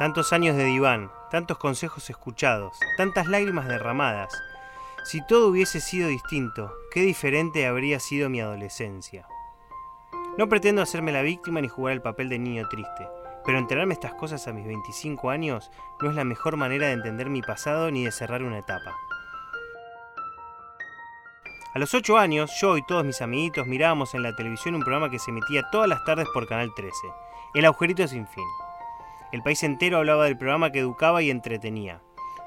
Tantos años de diván, tantos consejos escuchados, tantas lágrimas derramadas. Si todo hubiese sido distinto, qué diferente habría sido mi adolescencia. No pretendo hacerme la víctima ni jugar el papel de niño triste, pero enterarme estas cosas a mis 25 años no es la mejor manera de entender mi pasado ni de cerrar una etapa. A los 8 años, yo y todos mis amiguitos mirábamos en la televisión un programa que se emitía todas las tardes por Canal 13, El Agujerito Sin Fin. El país entero hablaba del programa que educaba y entretenía.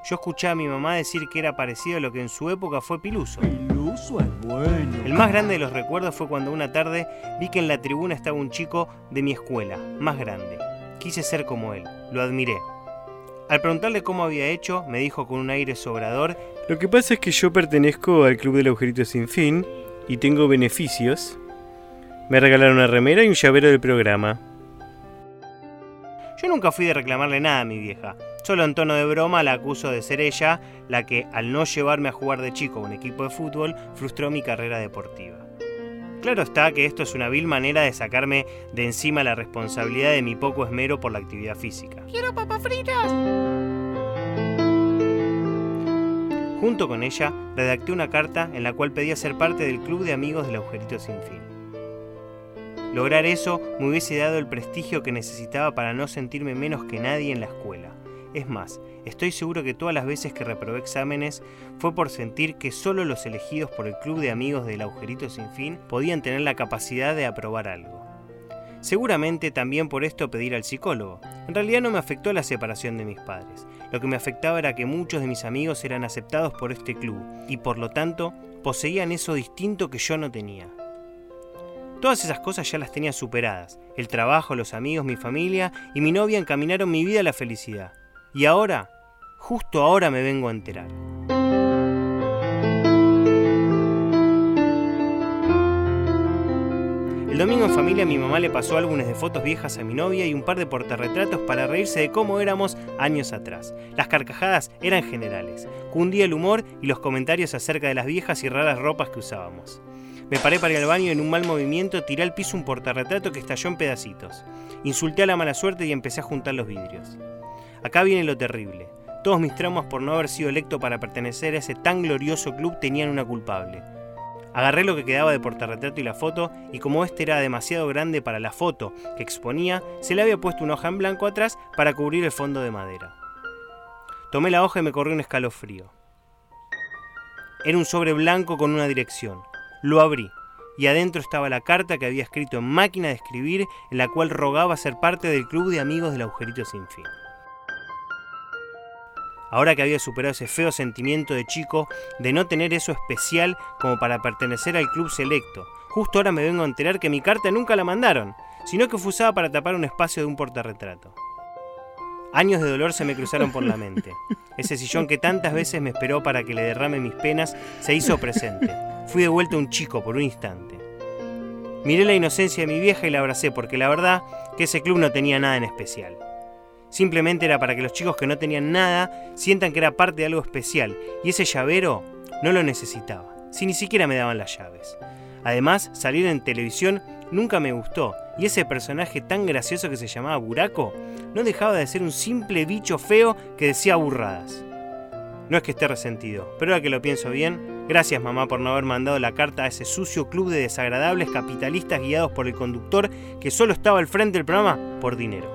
Yo escuchaba a mi mamá decir que era parecido a lo que en su época fue Piluso. Piluso es bueno. El más grande de los recuerdos fue cuando una tarde vi que en la tribuna estaba un chico de mi escuela, más grande. Quise ser como él, lo admiré. Al preguntarle cómo había hecho, me dijo con un aire sobrador, Lo que pasa es que yo pertenezco al Club del Agujerito Sin Fin y tengo beneficios. Me regalaron una remera y un llavero del programa. Yo nunca fui de reclamarle nada a mi vieja. Solo en tono de broma la acuso de ser ella la que, al no llevarme a jugar de chico a un equipo de fútbol, frustró mi carrera deportiva. Claro está que esto es una vil manera de sacarme de encima la responsabilidad de mi poco esmero por la actividad física. ¡Quiero papas fritas! Junto con ella, redacté una carta en la cual pedía ser parte del club de amigos del agujerito sin fin. Lograr eso me hubiese dado el prestigio que necesitaba para no sentirme menos que nadie en la escuela. Es más, estoy seguro que todas las veces que reprobé exámenes fue por sentir que solo los elegidos por el club de amigos del agujerito sin fin podían tener la capacidad de aprobar algo. Seguramente también por esto pedir al psicólogo. En realidad no me afectó la separación de mis padres. Lo que me afectaba era que muchos de mis amigos eran aceptados por este club y por lo tanto poseían eso distinto que yo no tenía. Todas esas cosas ya las tenía superadas. El trabajo, los amigos, mi familia y mi novia encaminaron mi vida a la felicidad. Y ahora, justo ahora me vengo a enterar. El domingo en familia mi mamá le pasó álbumes de fotos viejas a mi novia y un par de portarretratos para reírse de cómo éramos años atrás. Las carcajadas eran generales. Cundía el humor y los comentarios acerca de las viejas y raras ropas que usábamos. Me paré para ir al baño y en un mal movimiento tiré al piso un portarretrato que estalló en pedacitos. Insulté a la mala suerte y empecé a juntar los vidrios. Acá viene lo terrible. Todos mis traumas por no haber sido electo para pertenecer a ese tan glorioso club tenían una culpable. Agarré lo que quedaba de portarretrato y la foto, y como este era demasiado grande para la foto que exponía, se le había puesto una hoja en blanco atrás para cubrir el fondo de madera. Tomé la hoja y me corrió un escalofrío. Era un sobre blanco con una dirección. Lo abrí y adentro estaba la carta que había escrito en máquina de escribir en la cual rogaba ser parte del club de amigos del agujerito sin fin. Ahora que había superado ese feo sentimiento de chico de no tener eso especial como para pertenecer al club selecto, justo ahora me vengo a enterar que mi carta nunca la mandaron, sino que fue usada para tapar un espacio de un portarretrato. Años de dolor se me cruzaron por la mente. Ese sillón que tantas veces me esperó para que le derrame mis penas se hizo presente. Fui de vuelta un chico por un instante. Miré la inocencia de mi vieja y la abracé porque la verdad que ese club no tenía nada en especial. Simplemente era para que los chicos que no tenían nada sientan que era parte de algo especial y ese llavero no lo necesitaba, si ni siquiera me daban las llaves. Además, salir en televisión nunca me gustó y ese personaje tan gracioso que se llamaba Buraco no dejaba de ser un simple bicho feo que decía burradas. No es que esté resentido, pero ahora que lo pienso bien, gracias mamá por no haber mandado la carta a ese sucio club de desagradables capitalistas guiados por el conductor que solo estaba al frente del programa por dinero.